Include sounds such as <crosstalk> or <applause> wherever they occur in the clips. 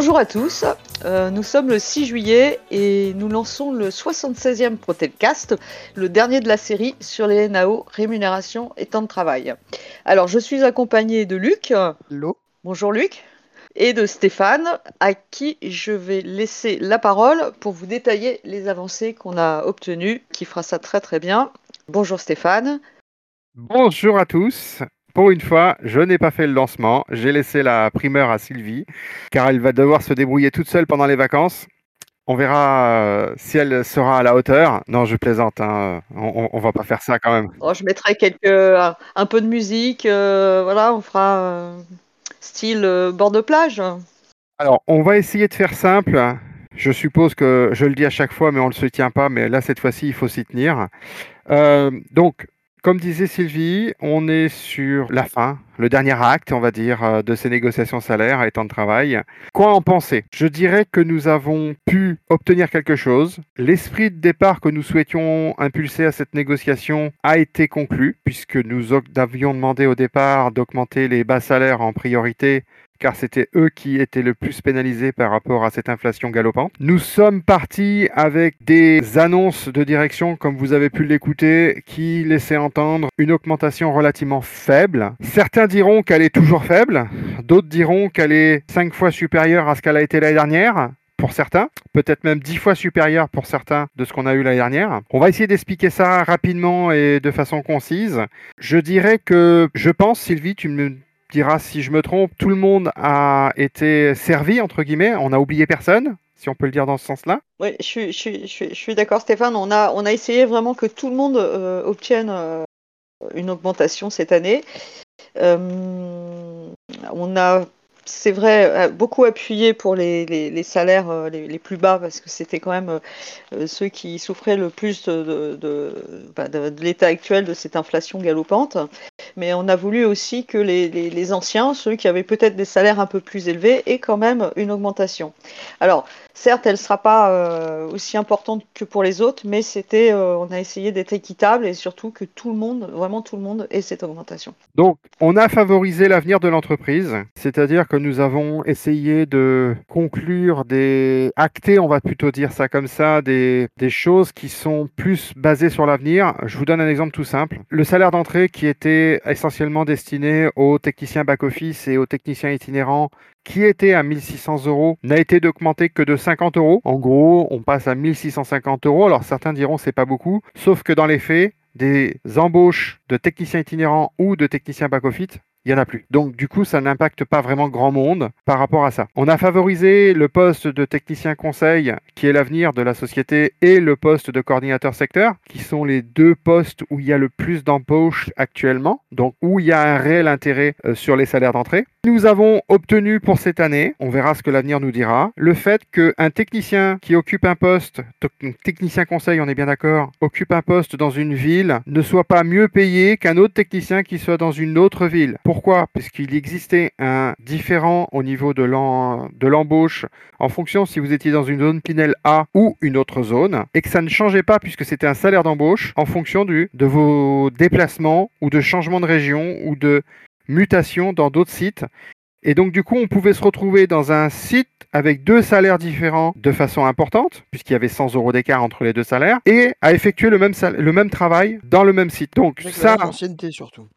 Bonjour à tous, euh, nous sommes le 6 juillet et nous lançons le 76e Protelcast, le dernier de la série sur les NAO, rémunération et temps de travail. Alors je suis accompagné de Luc. Hello. Bonjour Luc. Et de Stéphane, à qui je vais laisser la parole pour vous détailler les avancées qu'on a obtenues, qui fera ça très très bien. Bonjour Stéphane. Bonjour à tous. Pour une fois, je n'ai pas fait le lancement. J'ai laissé la primeur à Sylvie, car elle va devoir se débrouiller toute seule pendant les vacances. On verra euh, si elle sera à la hauteur. Non, je plaisante. hein. On, on- va pas faire ça quand même. Oh, je mettrai quelques, un, peu de musique, euh, voilà, on fera euh, style euh, bord de plage. Alors, on va essayer de faire simple. Je suppose que je le dis à chaque fois, mais on ne se tient pas. Mais là, cette fois-ci, il faut s'y tenir. Donc, comme disait Sylvie, on est sur la fin, le dernier acte, on va dire, euh, de ces négociations salaires et temps de travail. Quoi en penser? Je dirais que nous avons pu obtenir quelque chose. L'esprit de départ que nous souhaitions impulser à cette négociation a été conclu, puisque nous avions demandé au départ d'augmenter les bas salaires en priorité car c'était eux qui étaient le plus pénalisés par rapport à cette inflation galopante. Nous sommes partis avec des annonces de direction, comme vous avez pu l'écouter, qui laissaient entendre une augmentation relativement faible. Certains diront qu'elle est toujours faible, d'autres diront qu'elle est cinq fois supérieure à ce qu'elle a été l'année dernière. Pour certains, peut-être même dix fois supérieure pour certains de ce qu'on a eu l'année dernière. On va essayer d'expliquer ça rapidement et de façon concise. Je dirais que je pense, Sylvie, tu me dira si je me trompe, tout le monde a été servi, entre guillemets, on n'a oublié personne, si on peut le dire dans ce sens-là. Oui, je suis, d'accord Stéphane, on a, on a essayé vraiment que tout le monde euh, obtienne euh, une augmentation cette année. Euh, on a, c'est vrai, euh, beaucoup appuyé pour les, les, salaires euh, les, plus bas parce que c'était quand même euh, ceux qui souffraient le plus bah, de- de l'état actuel de cette inflation galopante. Mais on a voulu aussi que les, anciens, ceux qui avaient peut-être des salaires un peu plus élevés, aient quand même une augmentation. Alors, certes, elle ne sera pas aussi importante que pour les autres, mais c'était, on a essayé d'être équitable et surtout que tout le monde, vraiment tout le monde, ait cette augmentation. Donc, on a favorisé l'avenir de l'entreprise, c'est-à-dire que nous avons essayé de conclure des actés, on va plutôt dire ça comme ça, des, choses qui sont plus basées sur l'avenir. Je vous donne un exemple tout simple. Le salaire d'entrée qui était essentiellement destiné aux techniciens back-office et aux techniciens itinérants qui était à 1600 euros n'a été d'augmenter que de 50 euros. En gros, on passe à 1650 euros. Alors certains diront c'est pas beaucoup, sauf que dans les faits, des embauches de techniciens itinérants ou de techniciens back-office, il n'y en a plus. Donc du coup, ça n'impacte pas vraiment grand monde par rapport à ça. On a favorisé le poste de technicien conseil, qui est l'avenir de la société, et le poste de coordinateur secteur, qui sont les deux postes où il y a le plus d'embauches actuellement, donc où il y a un réel intérêt euh, sur les salaires d'entrée. Nous avons obtenu pour cette année, on verra ce que l'avenir nous dira, le fait qu'un technicien qui occupe un poste, technicien conseil, on est bien d'accord, occupe un poste dans une ville, ne soit pas mieux payé qu'un autre technicien qui soit dans une autre ville. Pourquoi? Puisqu'il existait un différent au niveau de l'em- de l'embauche en fonction si vous étiez dans une zone Pinel A ou une autre zone, et que ça ne changeait pas puisque c'était un salaire d'embauche en fonction du, de vos déplacements ou de changement de région ou de mutation dans d'autres sites. Et donc du coup, on pouvait se retrouver dans un site avec deux salaires différents de façon importante, puisqu'il y avait 100 euros d'écart entre les deux salaires, et à effectuer le même, sal- le même travail dans le même site. Donc ça, la même ancienneté surtout.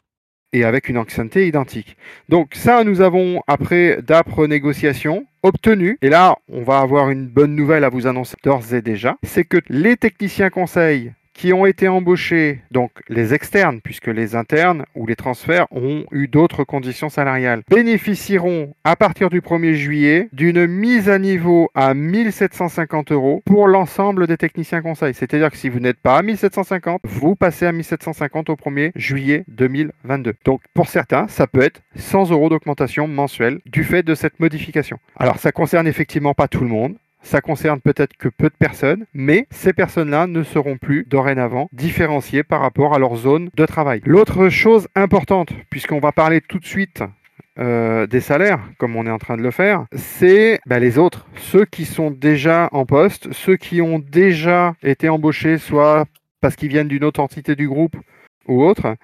Et avec une ancienneté identique. Donc ça, nous avons, après d'âpres négociations, obtenu, et là, on va avoir une bonne nouvelle à vous annoncer d'ores et déjà, c'est que les techniciens conseils qui ont été embauchés, donc les externes, puisque les internes ou les transferts ont eu d'autres conditions salariales, bénéficieront à partir du 1er juillet d'une mise à niveau à 1750 euros pour l'ensemble des techniciens conseils. C'est-à-dire que si vous n'êtes pas à 1750, vous passez à 1750 au 1er juillet 2022. Donc pour certains, ça peut être 100 euros d'augmentation mensuelle du fait de cette modification. Alors ça concerne effectivement pas tout le monde. Ça concerne peut-être que peu de personnes, mais ces personnes-là ne seront plus dorénavant différenciées par rapport à leur zone de travail. L'autre chose importante, puisqu'on va parler tout de suite euh, des salaires, comme on est en train de le faire, c'est bah, les autres, ceux qui sont déjà en poste, ceux qui ont déjà été embauchés, soit parce qu'ils viennent d'une autre entité du groupe ou autre.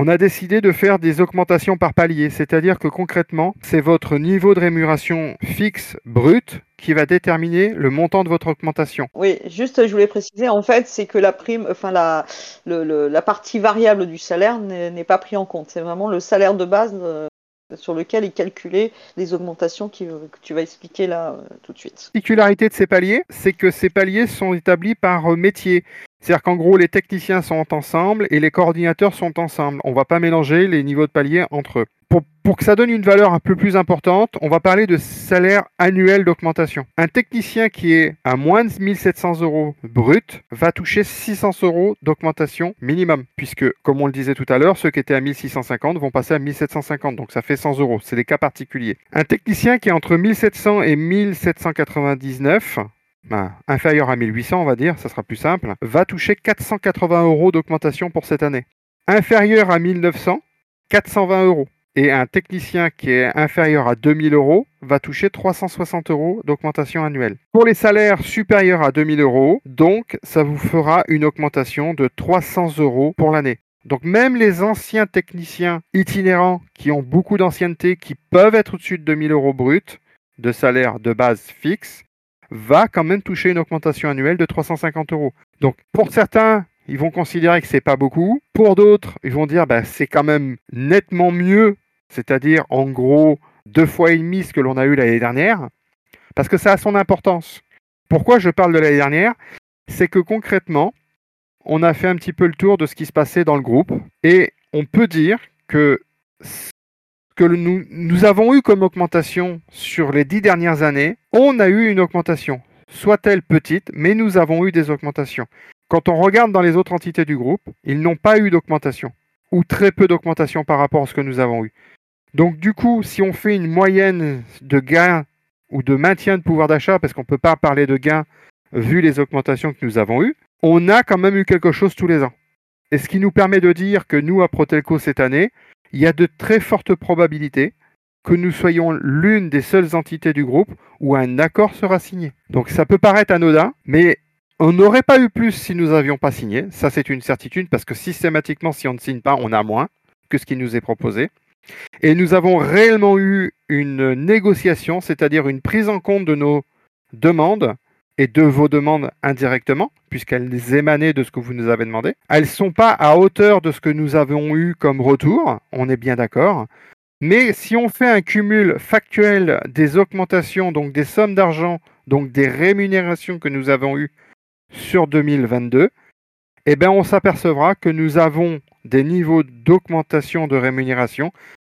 On a décidé de faire des augmentations par palier, c'est-à-dire que concrètement, c'est votre niveau de rémunération fixe brut qui va déterminer le montant de votre augmentation. Oui, juste je voulais préciser, en fait, c'est que la prime, enfin la, la partie variable du salaire n'est pas prise en compte. C'est vraiment le salaire de base euh, sur lequel est calculé les augmentations que tu vas expliquer là euh, tout de suite. La particularité de ces paliers, c'est que ces paliers sont établis par euh, métier. C'est-à-dire qu'en gros, les techniciens sont ensemble et les coordinateurs sont ensemble. On ne va pas mélanger les niveaux de palier entre eux. Pour, que ça donne une valeur un peu plus importante, on va parler de salaire annuel d'augmentation. Un technicien qui est à moins de 1700 euros brut va toucher 600 euros d'augmentation minimum, puisque, comme on le disait tout à l'heure, ceux qui étaient à 1650 vont passer à 1750, donc ça fait 100 euros. C'est des cas particuliers. Un technicien qui est entre 1700 et 1799 ben, inférieur à 1800, on va dire, ça sera plus simple, va toucher 480 euros d'augmentation pour cette année. Inférieur à 1900, 420 euros. Et un technicien qui est inférieur à 2000 euros va toucher 360 euros d'augmentation annuelle. Pour les salaires supérieurs à 2000 euros, donc, ça vous fera une augmentation de 300 euros pour l'année. Donc même les anciens techniciens itinérants qui ont beaucoup d'ancienneté, qui peuvent être au-dessus de 2000 euros bruts de salaire de base fixe, va quand même toucher une augmentation annuelle de 350 euros. Donc pour certains, ils vont considérer que c'est pas beaucoup. Pour d'autres, ils vont dire bah, c'est quand même nettement mieux, c'est-à-dire en gros deux fois et demi ce que l'on a eu l'année dernière, parce que ça a son importance. Pourquoi je parle de l'année dernière? C'est que concrètement, on a fait un petit peu le tour de ce qui se passait dans le groupe et on peut dire que que nous, nous avons eu comme augmentation sur les dix dernières années, on a eu une augmentation. Soit-elle petite, mais nous avons eu des augmentations. Quand on regarde dans les autres entités du groupe, ils n'ont pas eu d'augmentation, ou très peu d'augmentation par rapport à ce que nous avons eu. Donc du coup, si on fait une moyenne de gains ou de maintien de pouvoir d'achat, parce qu'on ne peut pas parler de gains vu les augmentations que nous avons eues, on a quand même eu quelque chose tous les ans. Et ce qui nous permet de dire que nous, à Protelco cette année, il y a de très fortes probabilités que nous soyons l'une des seules entités du groupe où un accord sera signé. Donc ça peut paraître anodin, mais on n'aurait pas eu plus si nous n'avions pas signé. Ça c'est une certitude parce que systématiquement si on ne signe pas, on a moins que ce qui nous est proposé. Et nous avons réellement eu une négociation, c'est-à-dire une prise en compte de nos demandes et de vos demandes indirectement, puisqu'elles émanaient de ce que vous nous avez demandé. Elles ne sont pas à hauteur de ce que nous avons eu comme retour, on est bien d'accord. Mais si on fait un cumul factuel des augmentations, donc des sommes d'argent, donc des rémunérations que nous avons eues sur 2022, eh bien on s'apercevra que nous avons des niveaux d'augmentation de rémunération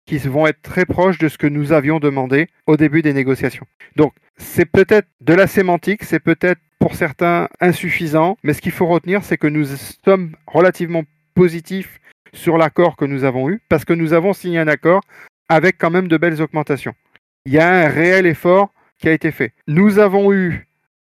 qui vont être très proches de ce que nous avions demandé au début des négociations. Donc, c'est peut-être de la sémantique, c'est peut-être pour certains insuffisant, mais ce qu'il faut retenir, c'est que nous sommes relativement positifs sur l'accord que nous avons eu, parce que nous avons signé un accord avec quand même de belles augmentations. Il y a un réel effort qui a été fait. Nous avons eu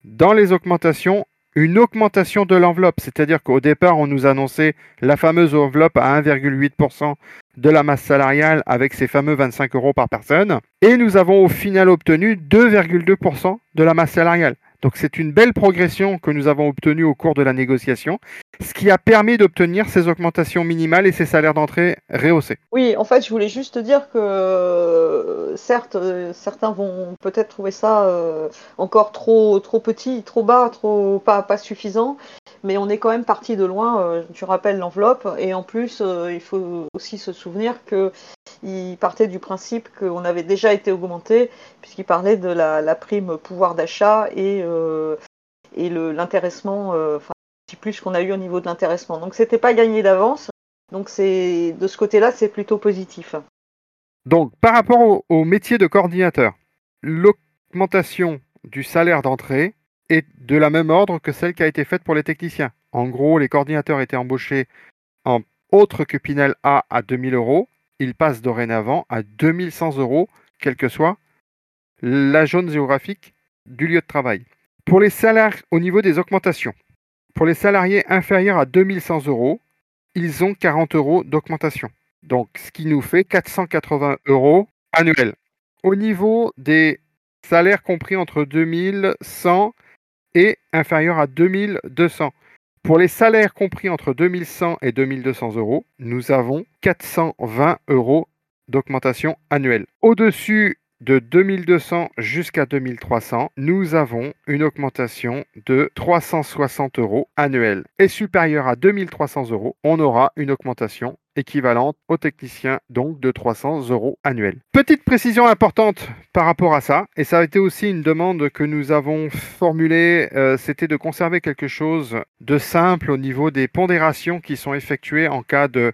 dans les augmentations une augmentation de l'enveloppe, c'est-à-dire qu'au départ, on nous annonçait la fameuse enveloppe à 1,8% de la masse salariale avec ces fameux 25 euros par personne, et nous avons au final obtenu 2,2% de la masse salariale. Donc c'est une belle progression que nous avons obtenue au cours de la négociation, ce qui a permis d'obtenir ces augmentations minimales et ces salaires d'entrée rehaussés. Oui, en fait, je voulais juste dire que certes, certains vont peut-être trouver ça euh, encore trop, trop petit, trop bas, trop pas suffisant, mais on est quand même parti de loin. Euh, tu rappelles l'enveloppe, et en plus, euh, il faut aussi se souvenir qu'il partait du principe qu'on avait déjà été augmenté, puisqu'il parlait de la, prime pouvoir d'achat et, euh, et l'intéressement, enfin, petit plus qu'on a eu au niveau de l'intéressement. Donc, c'était pas gagné d'avance. Donc, de ce côté-là, c'est plutôt positif. Donc, par rapport au, au métier de coordinateur, l'augmentation du salaire d'entrée est de la même ordre que celle qui a été faite pour les techniciens. En gros, les coordinateurs étaient embauchés en autre que Pinel A à 2000 euros. Ils passent dorénavant à 2100 euros, quelle que soit la zone géographique du lieu de travail. Pour les salaires au niveau des augmentations, pour les salariés inférieurs à 2100 euros, ils ont 40 euros d'augmentation. Donc, ce qui nous fait 480 euros annuels. Au niveau des salaires compris entre 2100 et inférieur à 2200. Pour les salaires compris entre 2100 et 2200 euros, nous avons 420 euros d'augmentation annuelle. Au-dessus de 2200 jusqu'à 2300, nous avons une augmentation de 360 euros annuels. Et supérieur à 2300 euros, on aura une augmentation équivalente aux techniciens, donc de 300 euros annuels. Petite précision importante par rapport à ça, et ça a été aussi une demande que nous avons formulée, euh, c'était de conserver quelque chose de simple au niveau des pondérations qui sont effectuées en cas de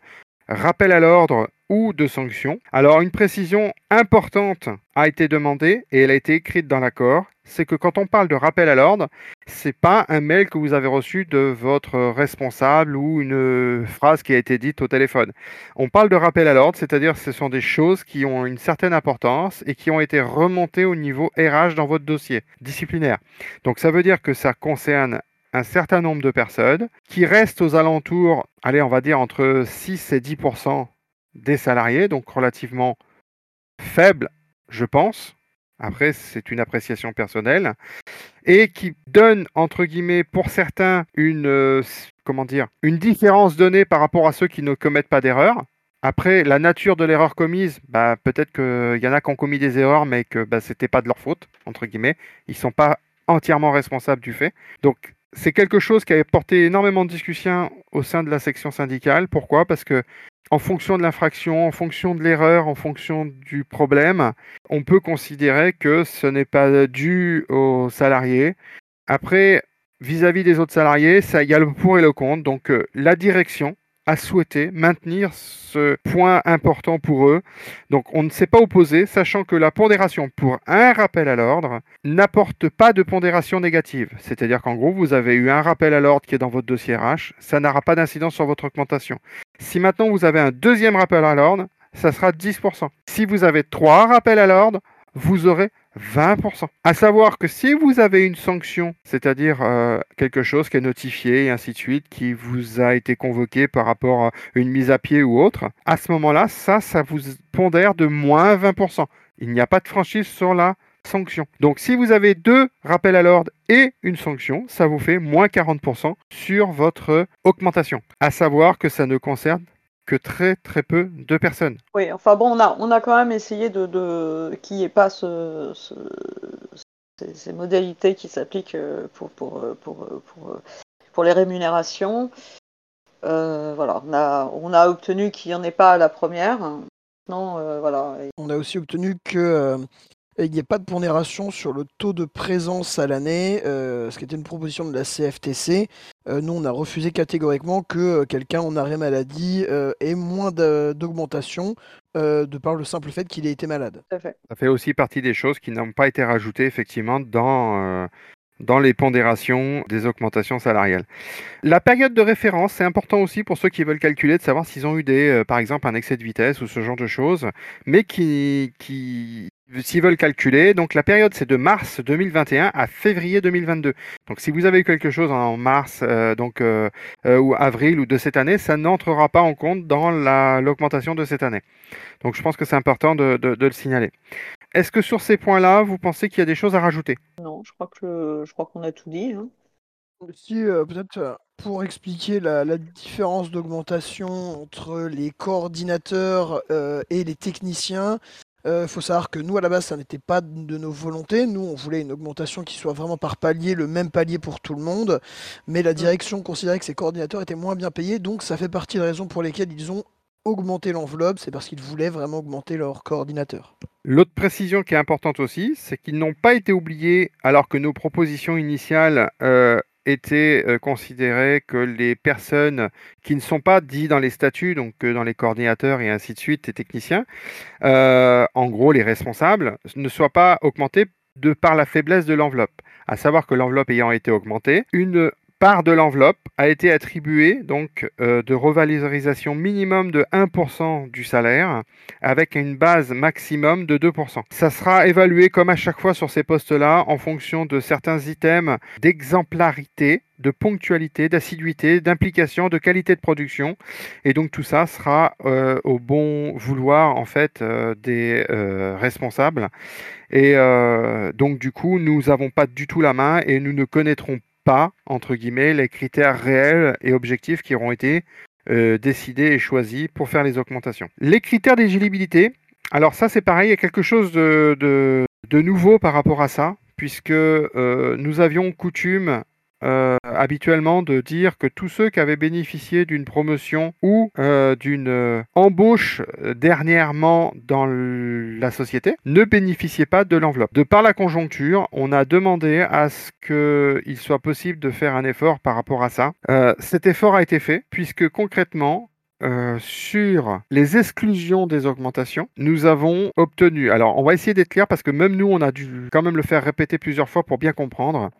rappel à l'ordre ou de sanctions. Alors une précision importante a été demandée et elle a été écrite dans l'accord, c'est que quand on parle de rappel à l'ordre, c'est pas un mail que vous avez reçu de votre responsable ou une phrase qui a été dite au téléphone. On parle de rappel à l'ordre, c'est-à-dire ce sont des choses qui ont une certaine importance et qui ont été remontées au niveau RH dans votre dossier disciplinaire. Donc ça veut dire que ça concerne un certain nombre de personnes qui restent aux alentours, allez, on va dire entre 6 et 10% des salariés, donc relativement faible, je pense. Après, c'est une appréciation personnelle. Et qui donne, entre guillemets, pour certains, une, comment dire, une différence donnée par rapport à ceux qui ne commettent pas d'erreur. Après, la nature de l'erreur commise, bah, peut-être qu'il y en a qui ont commis des erreurs, mais que bah, ce n'était pas de leur faute, entre guillemets. Ils sont pas entièrement responsables du fait. C'est quelque chose qui a porté énormément de discussions au sein de la section syndicale. Pourquoi? Parce que en fonction de l'infraction, en fonction de l'erreur, en fonction du problème, on peut considérer que ce n'est pas dû aux salariés. Après, vis-à-vis des autres salariés, ça, il y a le pour et le contre. Donc euh, la direction a souhaité maintenir ce point important pour eux. Donc on ne s'est pas opposé, sachant que la pondération pour un rappel à l'ordre n'apporte pas de pondération négative. C'est-à-dire qu'en gros, vous avez eu un rappel à l'ordre qui est dans votre dossier RH, ça n'aura pas d'incidence sur votre augmentation. Si maintenant vous avez un deuxième rappel à l'ordre, ça sera 10%. Si vous avez trois rappels à l'ordre, vous aurez 20%. À savoir que si vous avez une sanction, c'est-à-dire euh, quelque chose qui est notifié et ainsi de suite, qui vous a été convoqué par rapport à une mise à pied ou autre, à ce moment-là, ça, ça vous pondère de moins 20%. Il n'y a pas de franchise sur la sanction. Donc si vous avez deux rappels à l'ordre et une sanction, ça vous fait moins 40% sur votre augmentation. À savoir que ça ne concerne que très très peu de personnes. Oui, enfin bon, on a, on a quand même essayé de, de qu'il n'y ait pas ce, ces, modalités qui s'appliquent euh, pour, pour, euh, pour, euh, pour, pour les rémunérations. voilà, on a, on a obtenu qu'il n'y en ait pas à la première. Non, voilà. On a aussi obtenu que il n'y ait pas de pondération sur le taux de présence à l'année, euh, ce qui était une proposition de la CFTC. Euh, nous, on a refusé catégoriquement que euh, quelqu'un en arrêt maladie ait moins d'augmentation de par le simple fait qu'il ait été malade. Ça fait. Ça fait aussi partie des choses qui n'ont pas été rajoutées effectivement dans dans les pondérations des augmentations salariales. La période de référence, c'est important aussi pour ceux qui veulent calculer, de savoir s'ils ont eu des, par exemple, un excès de vitesse ou ce genre de choses, mais qui, qui s'ils veulent calculer, donc la période c'est de mars 2021 à février 2022. Donc si vous avez eu quelque chose en mars, euh, donc euh, euh, ou avril ou de cette année, ça n'entrera pas en compte dans l'augmentation de cette année. Donc je pense que c'est important de, le signaler. Est-ce que sur ces points-là, vous pensez qu'il y a des choses à rajouter? Non, je crois que je crois qu'on a tout dit. Hein. Si peut-être pour expliquer la, la différence d'augmentation entre les coordinateurs et les techniciens, euh, faut savoir que nous, à la base, ça n'était pas de nos volontés. Nous, on voulait une augmentation qui soit vraiment par palier, le même palier pour tout le monde. Mais la mm. direction considérait que ces coordinateurs étaient moins bien payés. Donc, ça fait partie des raisons pour lesquelles ils ont augmenté l'enveloppe. C'est parce qu'ils voulaient vraiment augmenter leur coordinateur. L'autre précision qui est importante aussi, c'est qu'ils n'ont pas été oubliés alors que nos propositions initiales euh, était euh, considéré que les personnes qui ne sont pas dites dans les statuts, donc dans les coordinateurs et ainsi de suite, les techniciens, euh, en gros les responsables, ne soient pas augmentés de par la faiblesse de l'enveloppe. À savoir que l'enveloppe ayant été augmentée, une part de l'enveloppe a été attribuée donc euh, de revalorisation minimum de 1% du salaire avec une base maximum de 2%. Ça sera évalué comme à chaque fois sur ces postes-là en fonction de certains items d'exemplarité, de ponctualité, d'assiduité, d'implication, de qualité de production et donc tout ça sera euh, au bon vouloir en fait euh, des responsables et donc du coup nous n'avons pas du tout la main et nous ne connaîtrons pas, entre guillemets, les critères réels et objectifs qui auront été euh, décidés et choisis pour faire les augmentations. Les critères d'éligibilité, alors ça c'est pareil, il y a quelque chose de, nouveau par rapport à ça, puisque euh, nous avions coutume euh, habituellement de dire que tous ceux qui avaient bénéficié d'une promotion ou euh, d'une euh, embauche dernièrement dans la société ne bénéficiaient pas de l'enveloppe. De par la conjoncture, on a demandé à ce qu'il soit possible de faire un effort par rapport à ça. cet effort a été fait puisque concrètement, sur les exclusions des augmentations, nous avons obtenu, alors on va essayer d'être clair parce que même nous, on a dû quand même le faire répéter plusieurs fois pour bien comprendre.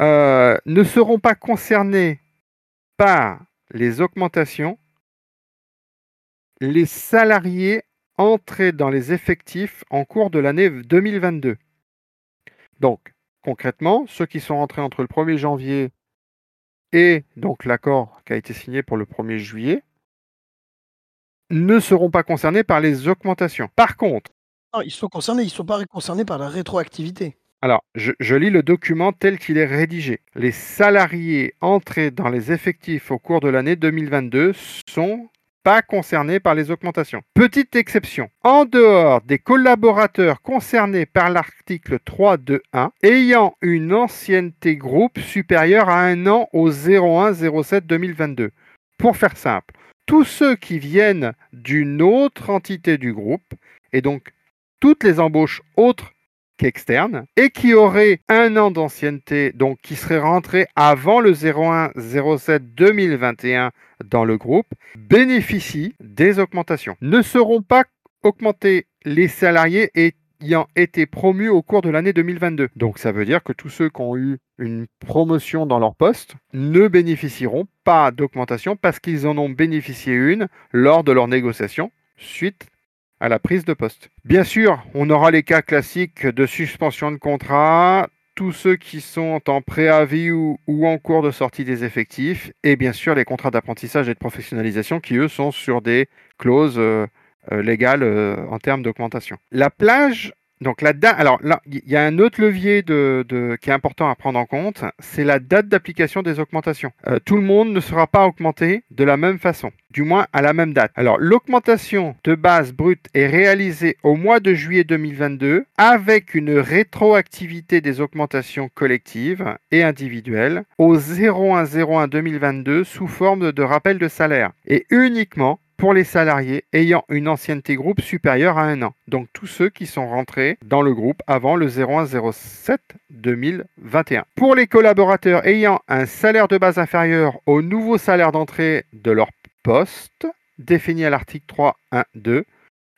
Euh, ne seront pas concernés par les augmentations les salariés entrés dans les effectifs en cours de l'année 2022. Donc, concrètement, ceux qui sont entrés entre le 1er janvier et donc l'accord qui a été signé pour le 1er juillet ne seront pas concernés par les augmentations. Par contre, ils sont concernés, ils ne sont pas concernés par la rétroactivité. Alors, je, lis le document tel qu'il est rédigé. Les salariés entrés dans les effectifs au cours de l'année 2022 sont pas concernés par les augmentations. Petite exception, en dehors des collaborateurs concernés par l'article 3.2.1 ayant une ancienneté groupe supérieure à un an au 01-07-2022. Pour faire simple, tous ceux qui viennent d'une autre entité du groupe, et donc toutes les embauches autres qu'externe et qui aurait un an d'ancienneté, donc qui serait rentré avant le 01-07-2021 dans le groupe, bénéficient des augmentations. Ne seront pas augmentés les salariés ayant été promus au cours de l'année 2022. Donc ça veut dire que tous ceux qui ont eu une promotion dans leur poste ne bénéficieront pas d'augmentation parce qu'ils en ont bénéficié une lors de leur négociation suite à la prise de poste. Bien sûr, on aura les cas classiques de suspension de contrat, tous ceux qui sont en préavis ou, en cours de sortie des effectifs, et bien sûr les contrats d'apprentissage et de professionnalisation qui, eux, sont sur des clauses euh, euh, légales euh, en termes d'augmentation. La plage donc la date, alors là, il y a un autre levier qui est important à prendre en compte, c'est la date d'application des augmentations. Euh, tout le monde ne sera pas augmenté de la même façon, du moins à la même date. Alors l'augmentation de base brute est réalisée au mois de juillet 2022 avec une rétroactivité des augmentations collectives et individuelles au 0101 2022 sous forme de rappel de salaire et uniquement pour les salariés ayant une ancienneté groupe supérieure à un an. Donc tous ceux qui sont rentrés dans le groupe avant le 0107 2021. Pour les collaborateurs ayant un salaire de base inférieur au nouveau salaire d'entrée de leur poste, défini à l'article 3.1.2,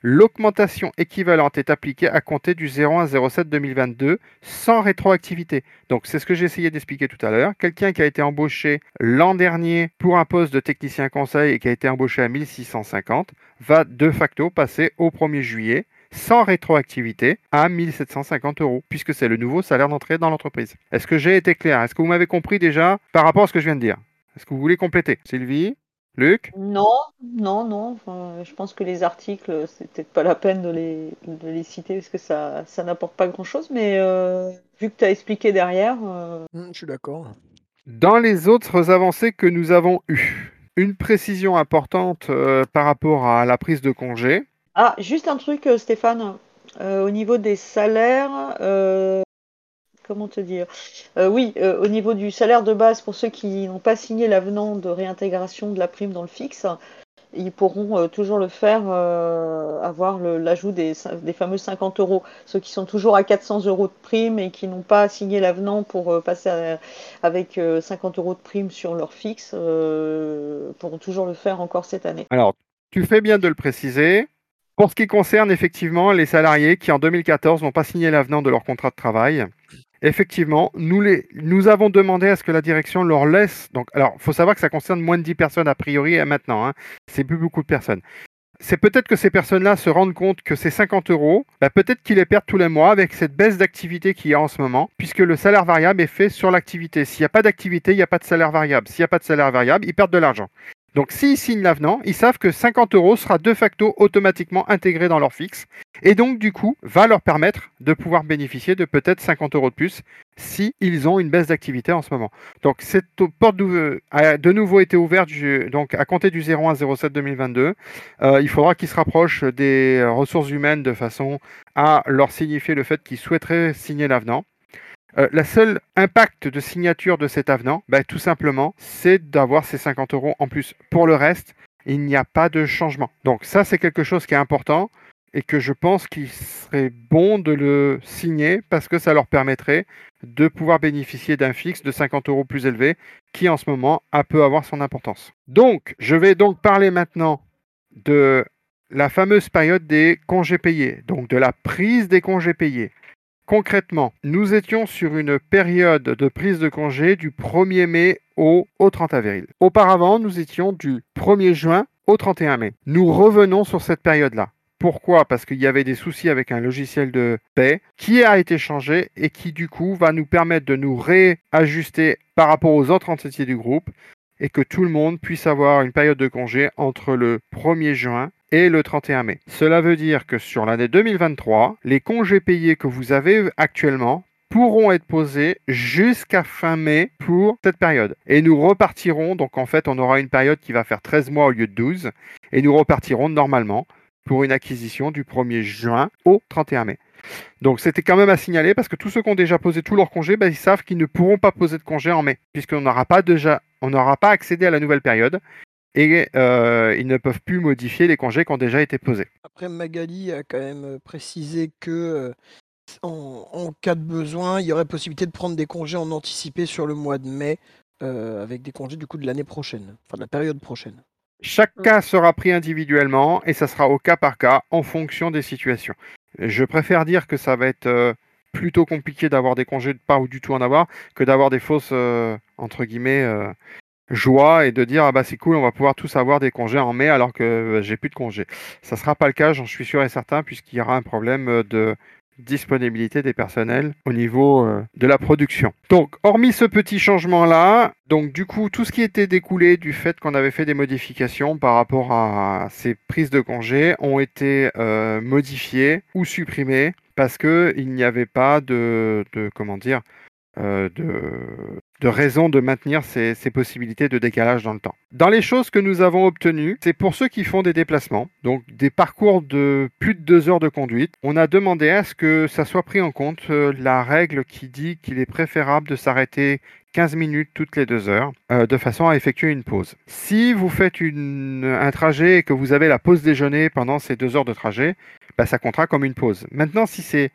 L'augmentation équivalente est appliquée à compter du 01-07-2022 sans rétroactivité. Donc c'est ce que j'ai essayé d'expliquer tout à l'heure. Quelqu'un qui a été embauché l'an dernier pour un poste de technicien conseil et qui a été embauché à 1650 va de facto passer au 1er juillet sans rétroactivité à 1750 euros, puisque c'est le nouveau salaire d'entrée dans l'entreprise. Est-ce que j'ai été clair? Est-ce que vous m'avez compris déjà par rapport à ce que je viens de dire? Est-ce que vous voulez compléter? Sylvie? Luc Non, non, non. je pense que les articles, c'est peut-être pas la peine de les, les citer parce que ça, ça n'apporte pas grand-chose, mais euh, vu que tu as expliqué derrière. Euh, mmh, je suis d'accord. Dans les autres avancées que nous avons eues, une précision importante euh, par rapport à la prise de congé. Ah, juste un truc, Stéphane. au niveau des salaires, comment te dire euh, Oui, euh, au niveau du salaire de base, pour ceux qui n'ont pas signé l'avenant de réintégration de la prime dans le fixe, ils pourront euh, toujours le faire, avoir l'ajout des, fameux 50 euros. Ceux qui sont toujours à 400 euros de prime et qui n'ont pas signé l'avenant pour passer avec 50 euros de prime sur leur fixe, pourront toujours le faire encore cette année. Alors, tu fais bien de le préciser. Pour ce qui concerne effectivement les salariés qui en 2014 n'ont pas signé l'avenant de leur contrat de travail, Effectivement, nous, avons demandé à ce que la direction leur laisse. Donc, alors, faut savoir que ça concerne moins de 10 personnes a priori et maintenant. Hein, c'est plus beaucoup de personnes. C'est peut-être que ces personnes-là se rendent compte que ces 50 euros, bah, peut-être qu'ils les perdent tous les mois avec cette baisse d'activité qu'il y a en ce moment, puisque le salaire variable est fait sur l'activité. S'il n'y a pas d'activité, il n'y a pas de salaire variable. S'il n'y a pas de salaire variable, ils perdent de l'argent. Donc s'ils signent l'avenant, ils savent que 50 euros sera de facto automatiquement intégré dans leur fixe et donc du coup va leur permettre de pouvoir bénéficier de peut-être 50 euros de plus si ils ont une baisse d'activité en ce moment. Donc cette porte a de nouveau été ouverte donc à compter du 01 07 2022. il faudra qu'ils se rapprochent des ressources humaines de façon à leur signifier le fait qu'ils souhaiteraient signer l'avenant. Euh, la seule impact de signature de cet avenant, bah, tout simplement, c'est d'avoir ces 50 euros en plus. Pour le reste, il n'y a pas de changement. Donc ça, c'est quelque chose qui est important et que je pense qu'il serait bon de le signer parce que ça leur permettrait de pouvoir bénéficier d'un fixe de 50 euros plus élevé qui en ce moment a peut avoir son importance. Donc, je vais donc parler maintenant de la fameuse période des congés payés, donc de la prise des congés payés. Concrètement, nous étions sur une période de prise de congé du 1er mai au, 30 avril. Auparavant, nous étions du 1er juin au 31 mai. Nous revenons sur cette période-là. Pourquoi? Parce qu'il y avait des soucis avec un logiciel de paie qui a été changé et qui du coup va nous permettre de nous réajuster par rapport aux autres entités du groupe et que tout le monde puisse avoir une période de congé entre le 1er juin et le 31 mai. Cela veut dire que sur l'année 2023, les congés payés que vous avez actuellement pourront être posés jusqu'à fin mai pour cette période. Et nous repartirons, donc en fait on aura une période qui va faire 13 mois au lieu de 12, et nous repartirons normalement pour une acquisition du 1er juin au 31 mai. Donc c'était quand même à signaler parce que tous ceux qui ont déjà posé tous leurs congés, ben, ils savent qu'ils ne pourront pas poser de congés en mai, puisqu'on n'aura pas déjà on n'aura pas accédé à la nouvelle période et euh, ils ne peuvent plus modifier les congés qui ont déjà été posés. Après, Magali a quand même euh, précisé que euh, en, cas de besoin, il y aurait possibilité de prendre des congés en anticipé sur le mois de mai, avec des congés du coup de l'année prochaine, enfin de la période prochaine. Chaque mm. cas sera pris individuellement et ça sera au cas par cas en fonction des situations. Je préfère dire que ça va être plutôt compliqué d'avoir des congés de pas ou du tout en avoir que d'avoir des fausses entre guillemets joie et de dire ah bah c'est cool, on va pouvoir tous avoir des congés en mai alors que bah, j'ai plus de congés. Ça sera pas le cas, j'en suis sûr et certain, puisqu'il y aura un problème euh, de disponibilité des personnels au niveau euh, de la production. Donc, hormis ce petit changement-là, donc du coup, tout ce qui était découlé du fait qu'on avait fait des modifications par rapport à ces prises de congés ont été euh, modifiées ou supprimées parce que il n'y avait pas de, de comment dire de, de raison de maintenir ces, possibilités de décalage dans le temps. Dans les choses que nous avons obtenues, c'est pour ceux qui font des déplacements, donc des parcours de plus de deux heures de conduite, on a demandé à ce que ça soit pris en compte euh, la règle qui dit qu'il est préférable de s'arrêter 15 minutes toutes les deux heures, euh, de façon à effectuer une pause. Si vous faites un trajet et que vous avez la pause déjeuner pendant ces deux heures de trajet, bah, ça comptera comme une pause. Maintenant, si c'est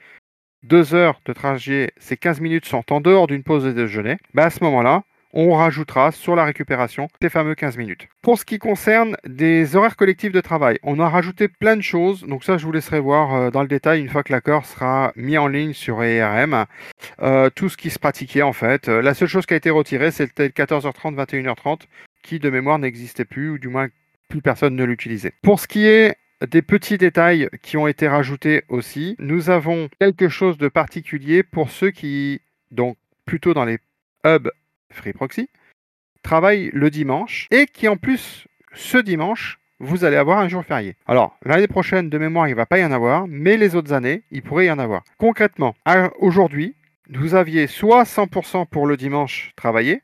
deux heures de trajet, ces 15 minutes sont en dehors d'une pause de déjeuner, bah à ce moment-là, on rajoutera sur la récupération ces fameux 15 minutes. Pour ce qui concerne des horaires collectifs de travail, on a rajouté plein de choses, donc ça je vous laisserai voir euh, dans le détail une fois que l'accord sera mis en ligne sur ERM. Tout ce qui se pratiquait en fait. Euh, la seule chose qui a été retirée, c'était 14h30, 21h30, qui de mémoire n'existait plus, ou du moins plus personne ne l'utilisait. Pour ce qui est des petits détails qui ont été rajoutés aussi. Nous avons quelque chose de particulier pour ceux qui, donc plutôt dans les hubs Free Proxy, travaillent le dimanche et qui en plus, ce dimanche, vous allez avoir un jour férié. Alors, l'année prochaine, de mémoire, il ne va pas y en avoir, mais les autres années, il pourrait y en avoir. Concrètement, aujourd'hui, vous aviez soit 100% pour le dimanche travaillé,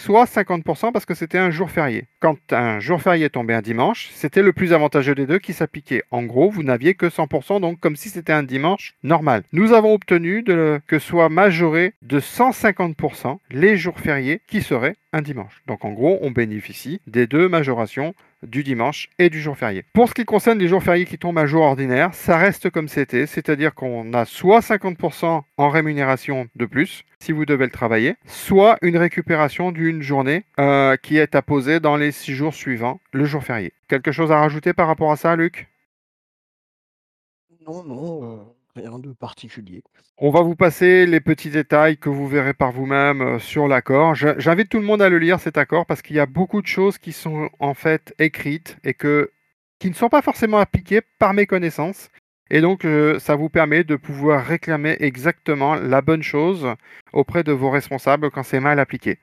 soit 50% parce que c'était un jour férié. Quand un jour férié tombait un dimanche, c'était le plus avantageux des deux qui s'appliquait. En gros, vous n'aviez que 100%, donc comme si c'était un dimanche normal. Nous avons obtenu que soit majoré de 150% les jours fériés qui seraient un dimanche. Donc en gros, on bénéficie des deux majorations du dimanche et du jour férié. Pour ce qui concerne les jours fériés qui tombent à jour ordinaire, ça reste comme c'était, c'est-à-dire qu'on a soit 50% en rémunération de plus, si vous devez le travailler, soit une récupération d'une journée euh, qui est apposée dans les six jours suivants, le jour férié. Quelque chose à rajouter par rapport à ça, Luc? Non, non. Rien de particulier. On va vous passer les petits détails que vous verrez par vous-même euh, sur l'accord. J'invite tout le monde à le lire cet accord parce qu'il y a beaucoup de choses qui sont en fait écrites et que, qui ne sont pas forcément appliquées par mes connaissances. Et donc, euh, ça vous permet de pouvoir réclamer exactement la bonne chose auprès de vos responsables quand c'est mal appliqué.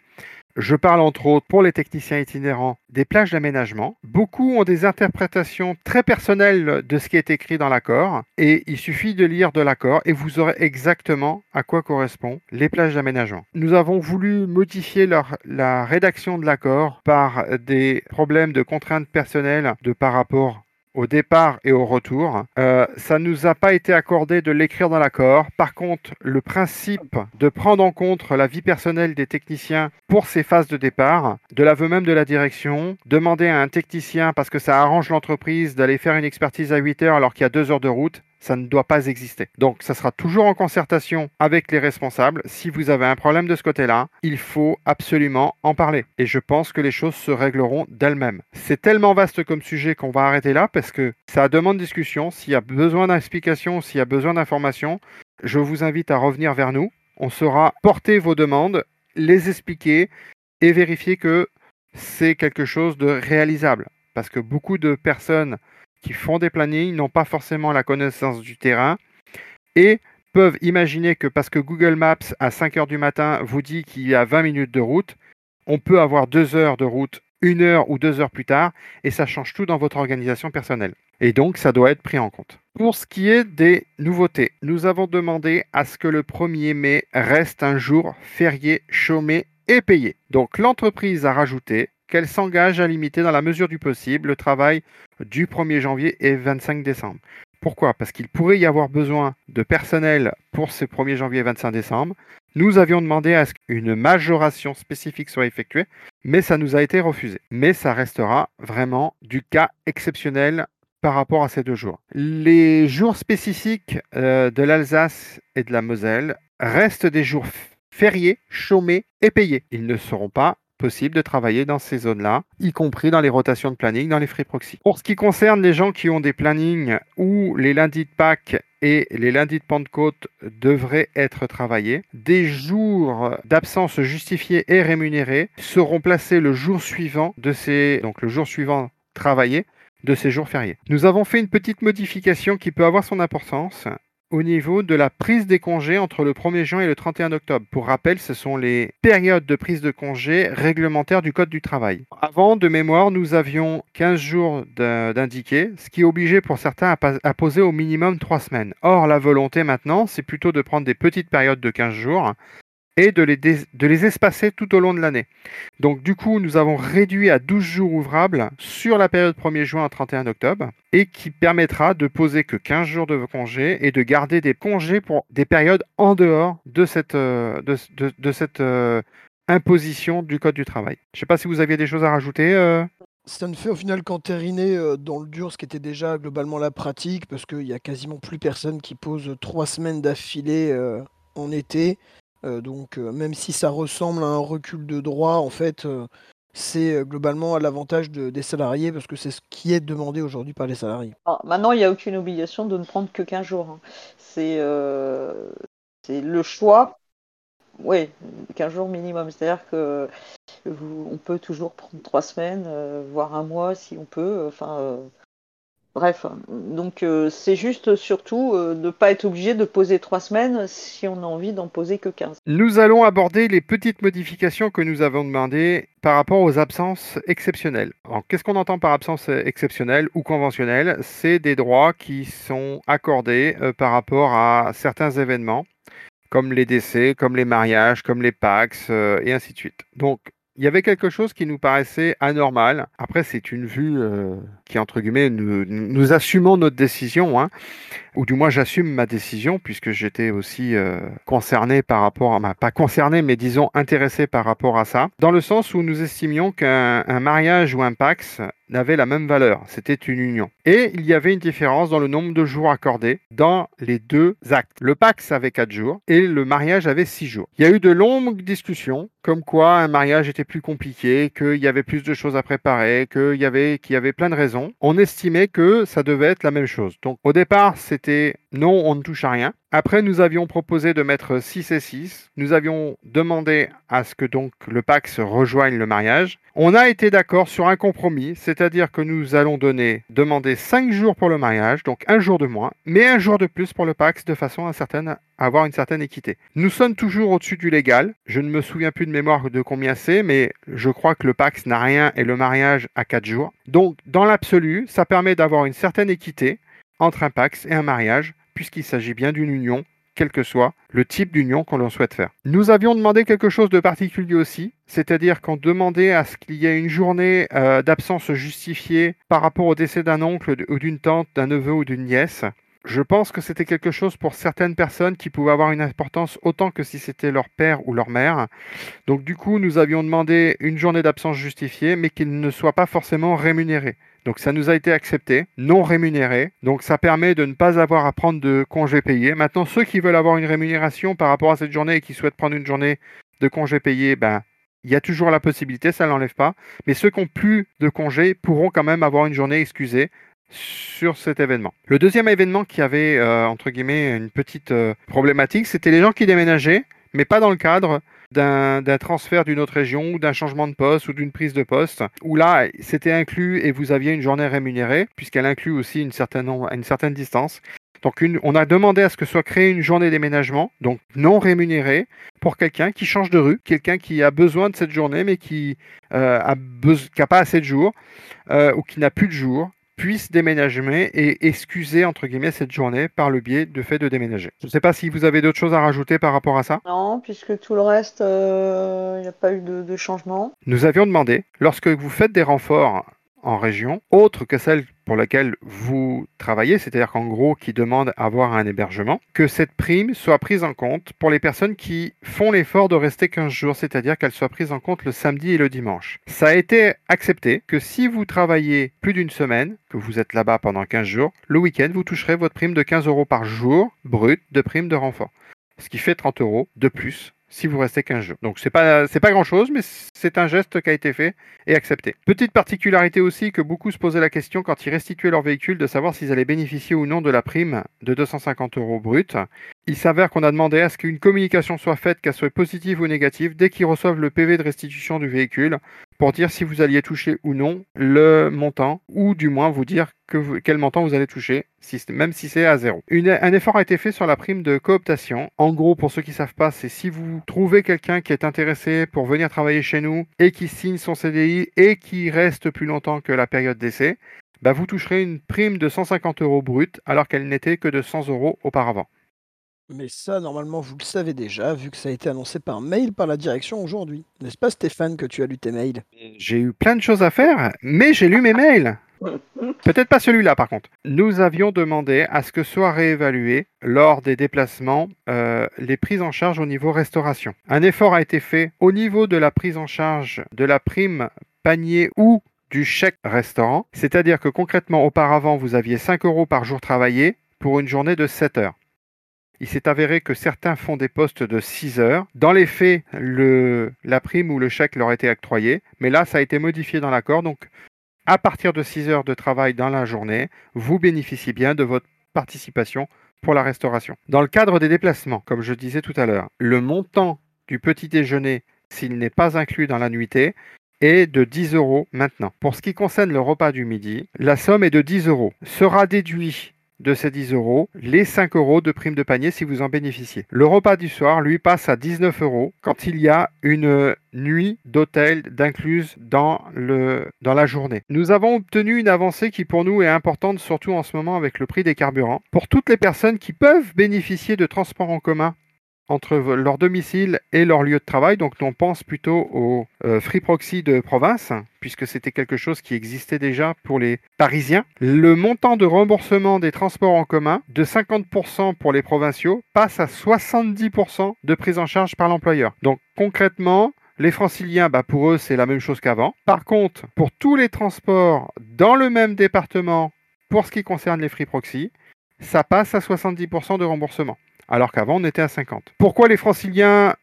Je parle entre autres pour les techniciens itinérants des plages d'aménagement. Beaucoup ont des interprétations très personnelles de ce qui est écrit dans l'accord et il suffit de lire de l'accord et vous aurez exactement à quoi correspond les plages d'aménagement. Nous avons voulu modifier la rédaction de l'accord par des problèmes de contraintes personnelles de par rapport au départ et au retour. Euh, ça ne nous a pas été accordé de l'écrire dans l'accord. Par contre, le principe de prendre en compte la vie personnelle des techniciens pour ces phases de départ, de l'aveu même de la direction, demander à un technicien, parce que ça arrange l'entreprise, d'aller faire une expertise à 8 heures alors qu'il y a 2 heures de route, ça ne doit pas exister. Donc ça sera toujours en concertation avec les responsables. Si vous avez un problème de ce côté-là, il faut absolument en parler. Et je pense que les choses se régleront d'elles-mêmes. C'est tellement vaste comme sujet qu'on va arrêter là parce que ça demande discussion. S'il y a besoin d'explications, s'il y a besoin d'informations, je vous invite à revenir vers nous. On saura porter vos demandes, les expliquer et vérifier que c'est quelque chose de réalisable. Parce que beaucoup de personnes qui font des plannings n'ont pas forcément la connaissance du terrain et peuvent imaginer que parce que Google Maps à 5 heures du matin vous dit qu'il y a 20 minutes de route, on peut avoir 2 heures de route, une heure ou deux heures plus tard, et ça change tout dans votre organisation personnelle. Et donc, ça doit être pris en compte. Pour ce qui est des nouveautés, nous avons demandé à ce que le 1er mai reste un jour férié, chômé et payé. Donc, l'entreprise a rajouté qu'elle s'engage à limiter dans la mesure du possible le travail du 1er janvier et 25 décembre. Pourquoi? Parce qu'il pourrait y avoir besoin de personnel pour ce 1er janvier et 25 décembre. Nous avions demandé à ce qu'une majoration spécifique soit effectuée, mais ça nous a été refusé. Mais ça restera vraiment du cas exceptionnel par rapport à ces deux jours. Les jours spécifiques euh, de l'Alsace et de la Moselle restent des jours fériés, chômés et payés. Ils ne seront pas possible de travailler dans ces zones-là, y compris dans les rotations de planning, dans les free proxy. Pour ce qui concerne les gens qui ont des plannings où les lundis de Pâques et les lundis de Pentecôte devraient être travaillés, des jours d'absence justifiés et rémunérés seront placés le jour suivant de ces, donc le jour suivant travaillé de ces jours fériés. Nous avons fait une petite modification qui peut avoir son importance au niveau de la prise des congés entre le 1er juin et le 31 octobre. Pour rappel, ce sont les périodes de prise de congés réglementaires du Code du travail. Avant, de mémoire, nous avions 15 jours d'indiqués, ce qui obligeait pour certains à, poser au minimum 3 semaines. Or, la volonté maintenant, c'est plutôt de prendre des petites périodes de 15 jours et de les, de les espacer tout au long de l'année. Donc du coup, nous avons réduit à 12 jours ouvrables sur la période 1er juin à 31 octobre et qui permettra de poser que 15 jours de congés et de garder des congés pour des périodes en dehors de cette, euh, de, cette euh, imposition du Code du travail. Je ne sais pas si vous aviez des choses à rajouter. Euh. Ça ne fait au final qu'entériner dans le dur ce qui était déjà globalement la pratique, parce qu'il n'y a quasiment plus personne qui pose trois semaines d'affilée en été. Euh, donc, euh, même si ça ressemble à un recul de droit, en fait, euh, c'est globalement à l'avantage des salariés parce que c'est ce qui est demandé aujourd'hui par les salariés. maintenant, il n'y a aucune obligation de ne prendre que 15 jours. Hein. C'est le choix. Oui, 15 jours minimum. C'est-à-dire que on peut toujours prendre 3 semaines, voire un mois si on peut. Enfin, Bref, donc euh, c'est juste surtout euh, de ne pas être obligé de poser trois semaines si on a envie d'en poser que 15. Nous allons aborder les petites modifications que nous avons demandées par rapport aux absences exceptionnelles. Qu'est-ce qu'on entend par absence exceptionnelle ou conventionnelle? C'est des droits qui sont accordés euh, par rapport à certains événements, comme les décès, comme les mariages, comme les PAX, et ainsi de suite. Donc, il y avait quelque chose qui nous paraissait anormal. Après, c'est une vue euh, qui, entre guillemets, nous, assumons notre décision, hein. ou du moins j'assume ma décision, puisque j'étais aussi euh, concerné par rapport à, pas concerné, mais disons intéressé par rapport à ça, dans le sens où nous estimions qu'un mariage ou un Pax n'avait la même valeur, c'était une union. Et il y avait une différence dans le nombre de jours accordés dans les deux actes. Le Pax avait 4 jours et le mariage avait 6 jours. Il y a eu de longues discussions comme quoi un mariage était plus compliqué, qu'il y avait plus de choses à préparer, qu'il y avait, plein de raisons. On estimait que ça devait être la même chose. Donc au départ, été non, on ne touche à rien. Après, nous avions proposé de mettre 6 et 6. Nous avions demandé à ce que donc le Pax rejoigne le mariage. On a été d'accord sur un compromis, c'est-à-dire que nous allons demander 5 jours pour le mariage, donc un jour de moins, mais un jour de plus pour le Pax de façon à, avoir une certaine équité. Nous sommes toujours au-dessus du légal. Je ne me souviens plus de mémoire de combien c'est, mais je crois que le Pax n'a rien et le mariage à 4 jours. Donc, dans l'absolu, ça permet d'avoir une certaine équité entre un Pax et un mariage puisqu'il s'agit bien d'une union, quel que soit le type d'union qu'on souhaite faire. Nous avions demandé quelque chose de particulier aussi, c'est-à-dire qu'on demandait à ce qu'il y ait une journée euh, d'absence justifiée par rapport au décès d'un oncle ou d'une tante, d'un neveu ou d'une nièce. Je pense que c'était quelque chose pour certaines personnes qui pouvait avoir une importance autant que si c'était leur père ou leur mère. Donc du coup, nous avions demandé une journée d'absence justifiée, mais qu'il ne soit pas forcément rémunéré. Donc ça nous a été accepté, non rémunéré. Donc ça permet de ne pas avoir à prendre de congés payés. Maintenant, ceux qui veulent avoir une rémunération par rapport à cette journée et qui souhaitent prendre une journée de congés payés, ben, il y a toujours la possibilité, ça ne l'enlève pas. Mais ceux qui ont plus de congés pourront quand même avoir une journée excusée sur cet événement. Le deuxième événement qui avait, euh, entre guillemets, une petite euh, problématique, c'était les gens qui déménageaient, mais pas dans le cadre d'un transfert d'une autre région ou d'un changement de poste ou d'une prise de poste, où là, c'était inclus et vous aviez une journée rémunérée, puisqu'elle inclut aussi une certaine, distance. Donc on a demandé à ce que soit créée une journée déménagement, donc non rémunérée, pour quelqu'un qui change de rue, quelqu'un qui a besoin de cette journée mais qui n'a euh, pas assez de jours euh, ou qui n'a plus de jours puisse déménager et excuser entre guillemets cette journée par le biais de fait de déménager. Je ne sais pas si vous avez d'autres choses à rajouter par rapport à ça. Non, puisque tout le reste, euh, il n'y a pas eu de changement. Nous avions demandé, lorsque vous faites des renforts en région, autre que celle pour laquelle vous travaillez, c'est-à-dire qu'en gros qui demande à avoir un hébergement, que cette prime soit prise en compte pour les personnes qui font l'effort de rester 15 jours, c'est-à-dire qu'elle soit prise en compte le samedi et le dimanche. Ça a été accepté que si vous travaillez plus d'une semaine, que vous êtes là-bas pendant 15 jours, le week-end, vous toucherez votre prime de 15 euros par jour brut de prime de renfort. Ce qui fait 30 euros de plus si vous restez 15 jours. Donc c'est pas c'est pas grand chose, mais c'est un geste qui a été fait et accepté. Petite particularité aussi que beaucoup se posaient la question quand ils restituaient leur véhicule de savoir s'ils allaient bénéficier ou non de la prime de 250 euros brut. Il s'avère qu'on a demandé à ce qu'une communication soit faite, qu'elle soit positive ou négative, dès qu'ils reçoivent le PV de restitution du véhicule, pour dire si vous alliez toucher ou non le montant, ou du moins vous dire que quel montant vous allez toucher, même si c'est à zéro. un effort a été fait sur la prime de cooptation. En gros, pour ceux qui ne savent pas, c'est si vous trouvez quelqu'un qui est intéressé pour venir travailler chez nous et qui signe son CDI et qui reste plus longtemps que la période d'essai, bah vous toucherez une prime de 150 euros brut alors qu'elle n'était que de 100 euros auparavant. Mais ça, normalement, vous le savez déjà, vu que ça a été annoncé par mail par la direction aujourd'hui. N'est-ce pas, Stéphane, que tu as lu tes mails? J'ai eu plein de choses à faire, mais j'ai lu mes mails. <laughs> Peut-être pas celui-là, par contre. Nous avions demandé à ce que soient réévalués, lors des déplacements, euh, les prises en charge au niveau restauration. Un effort a été fait au niveau de la prise en charge de la prime panier ou du chèque restaurant. C'est-à-dire que concrètement, auparavant, vous aviez 5 euros par jour travaillé pour une journée de 7 heures il s'est avéré que certains font des postes de 6 heures. Dans les faits, la prime ou le chèque leur a été octroyé, mais là, ça a été modifié dans l'accord. Donc, à partir de 6 heures de travail dans la journée, vous bénéficiez bien de votre participation pour la restauration. Dans le cadre des déplacements, comme je disais tout à l'heure, le montant du petit déjeuner, s'il n'est pas inclus dans la nuitée, est de 10 euros maintenant. Pour ce qui concerne le repas du midi, la somme est de 10 euros. Sera déduit de ces 10 euros les 5 euros de prime de panier si vous en bénéficiez. Le repas du soir, lui, passe à 19 euros quand il y a une nuit d'hôtel d'incluse dans, dans la journée. Nous avons obtenu une avancée qui pour nous est importante, surtout en ce moment avec le prix des carburants. Pour toutes les personnes qui peuvent bénéficier de transports en commun entre leur domicile et leur lieu de travail. Donc on pense plutôt au euh, Free Proxy de province, puisque c'était quelque chose qui existait déjà pour les Parisiens. Le montant de remboursement des transports en commun de 50% pour les provinciaux passe à 70% de prise en charge par l'employeur. Donc concrètement, les franciliens, bah pour eux, c'est la même chose qu'avant. Par contre, pour tous les transports dans le même département, pour ce qui concerne les Free Proxy, ça passe à 70% de remboursement alors qu'avant on était à 50. Pourquoi les franciliens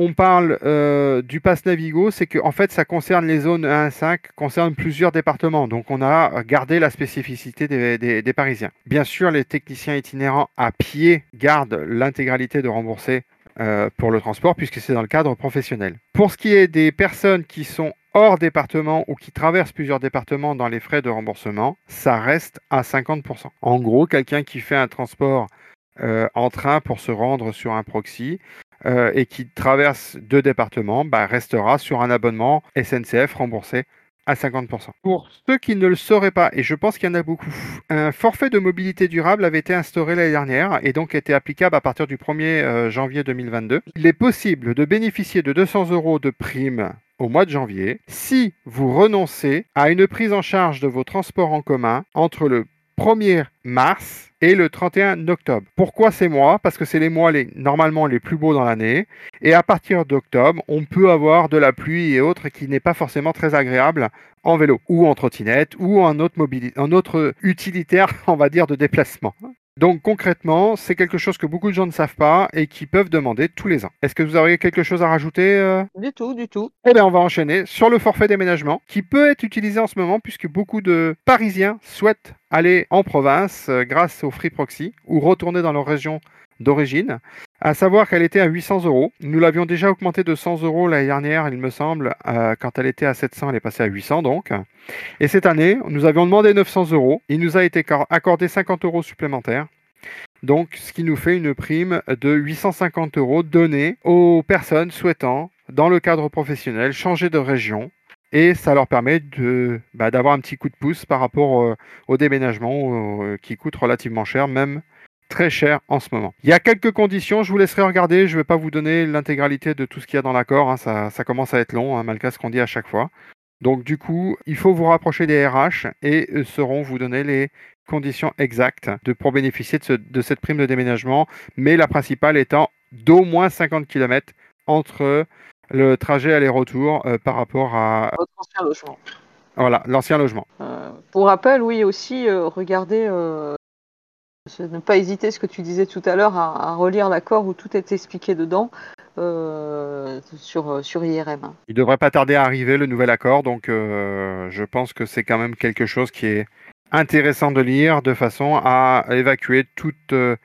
on parle euh, du pass Navigo, c'est que en fait, ça concerne les zones 1 à 5, concerne plusieurs départements. Donc, on a gardé la spécificité des, Parisiens. Bien sûr, les techniciens itinérants à pied gardent l'intégralité de rembourser euh, pour le transport, puisque c'est dans le cadre professionnel. Pour ce qui est des personnes qui sont hors département ou qui traversent plusieurs départements dans les frais de remboursement, ça reste à 50%. En gros, quelqu'un qui fait un transport en train pour se rendre sur un proxy euh, et qui traverse deux départements, bah, restera sur un abonnement SNCF remboursé à 50%. Pour ceux qui ne le sauraient pas, et je pense qu'il y en a beaucoup, un forfait de mobilité durable avait été instauré l'année dernière et donc était applicable à partir du 1er euh, janvier 2022. Il est possible de bénéficier de 200 euros de prime au mois de janvier si vous renoncez à une prise en charge de vos transports en commun entre le 1er mars et le 31 octobre. Pourquoi ces mois Parce que c'est les mois normalement les plus beaux dans l'année. Et à partir d'octobre, on peut avoir de la pluie et autres qui n'est pas forcément très agréable en vélo ou en trottinette ou en en autre utilitaire, <laughs> on va dire, de déplacement. Donc concrètement, c'est quelque chose que beaucoup de gens ne savent pas et qui peuvent demander tous les ans. Est-ce que vous auriez quelque chose à rajouter euh? Du tout, du tout. Eh bien, on va enchaîner sur le forfait déménagement qui peut être utilisé en ce moment puisque beaucoup de Parisiens souhaitent aller en province euh, grâce au Free Proxy ou retourner dans leur région d'origine. À savoir qu'elle était à 800 euros. Nous l'avions déjà augmenté de 100 euros l'année dernière, il me semble. Euh, quand elle était à 700, elle est passée à 800 donc. Et cette année, nous avions demandé 900 euros. Il nous a été accordé 50 euros supplémentaires. Donc, ce qui nous fait une prime de 850 euros donnée aux personnes souhaitant, dans le cadre professionnel, changer de région. Et ça leur permet bah, d'avoir un petit coup de pouce par rapport euh, au déménagement euh, qui coûte relativement cher, même très cher en ce moment. Il y a quelques conditions, je vous laisserai regarder, je ne vais pas vous donner l'intégralité de tout ce qu'il y a dans l'accord, hein. ça, commence à être long, hein, malgré ce qu'on dit à chaque fois. Donc du coup, il faut vous rapprocher des RH et eux sauront vous donner les conditions exactes de, pour bénéficier de, cette prime de déménagement, mais la principale étant d'au moins 50 km entre le trajet aller-retour euh, par rapport à... Votre ancien logement. Voilà, l'ancien logement. Euh, pour rappel, oui, aussi, euh, regardez ne pas hésiter, ce que tu disais tout à l'heure, à, relire l'accord où tout est expliqué dedans euh, sur, sur IRM. Il devrait pas tarder à arriver le nouvel accord, donc euh, je pense que c'est quand même quelque chose qui est intéressant de lire de façon à évacuer toute euh,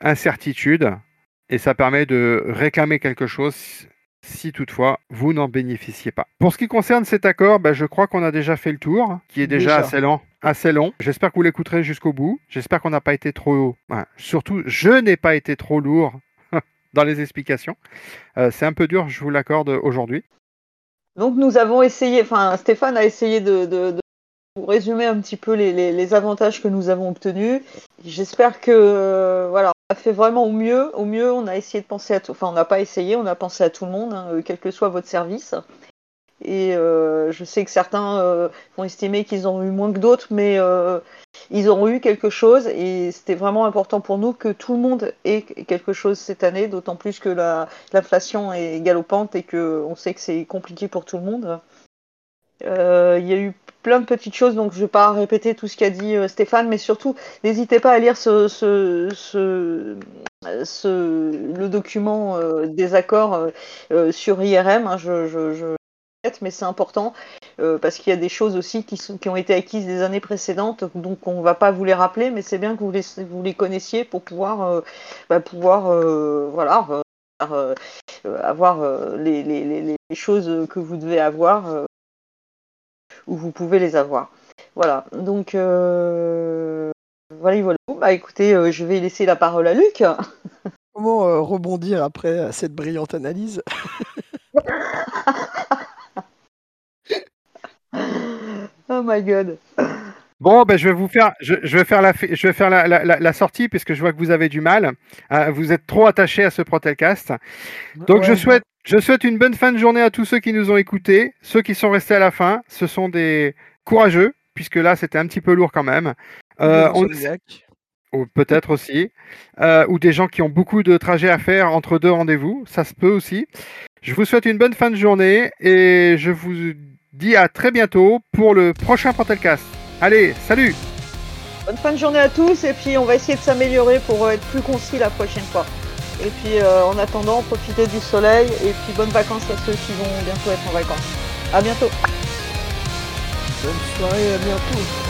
incertitude et ça permet de réclamer quelque chose si toutefois vous n'en bénéficiez pas. Pour ce qui concerne cet accord, ben, je crois qu'on a déjà fait le tour, qui est déjà, assez long. Assez long. J'espère que vous l'écouterez jusqu'au bout. J'espère qu'on n'a pas été trop. surtout, je n'ai pas été trop lourd <laughs> dans les explications. Euh, c'est un peu dur, je vous l'accorde aujourd'hui. Donc nous avons essayé, enfin Stéphane a essayé de, vous résumer un petit peu les, avantages que nous avons obtenus. J'espère que euh, voilà, a fait vraiment au mieux. Au mieux, on a essayé de penser à tout. Enfin, on n'a pas essayé, on a pensé à tout le monde, hein, euh, quel que soit votre service. Et euh, je sais que certains euh, vont estimer qu'ils ont eu moins que d'autres, mais ils ont eu quelque chose. Et c'était vraiment important pour nous que tout le monde ait quelque chose cette année, d'autant plus que l'inflation est galopante et qu'on sait que c'est compliqué pour tout le monde. Il y a eu plein de petites choses, donc je ne vais pas répéter tout ce qu'a dit euh, Stéphane, mais surtout, n'hésitez pas à lire ce, ce, ce, le document euh, des accords euh, sur IRM. Hein, mais c'est important parce qu'il y a des choses aussi qui, sont, qui ont été acquises des années précédentes, donc on ne va pas vous les rappeler, mais c'est bien que vous les, connaissiez pour pouvoir, voilà, avoir les, choses que vous devez avoir où vous pouvez les avoir. Voilà, donc euh, voilà, voilà. Bah écoutez, euh, je vais laisser la parole à Luc. Comment euh, rebondir après cette brillante analyse? <laughs> Oh my god. Bon, ben, je vais vous faire, je, vais faire la, je vais faire la, la, sortie puisque je vois que vous avez du mal. vous êtes trop attaché à ce Protelcast. Donc, je souhaite, je souhaite une bonne fin de journée à tous ceux qui nous ont écoutés, ceux qui sont restés à la fin. Ce sont des courageux, puisque là c'était un petit peu lourd quand même. Euh, Peut-être aussi. Euh, ou des gens qui ont beaucoup de trajets à faire entre deux rendez-vous. Ça se peut aussi. Je vous souhaite une bonne fin de journée et je vous dis à très bientôt pour le prochain Portalcast. Allez, salut Bonne fin de journée à tous et puis on va essayer de s'améliorer pour être plus concis la prochaine fois. Et puis euh, en attendant, profitez du soleil et puis bonnes vacances à ceux qui vont bientôt être en vacances. À bientôt. Bonne soirée, à bientôt.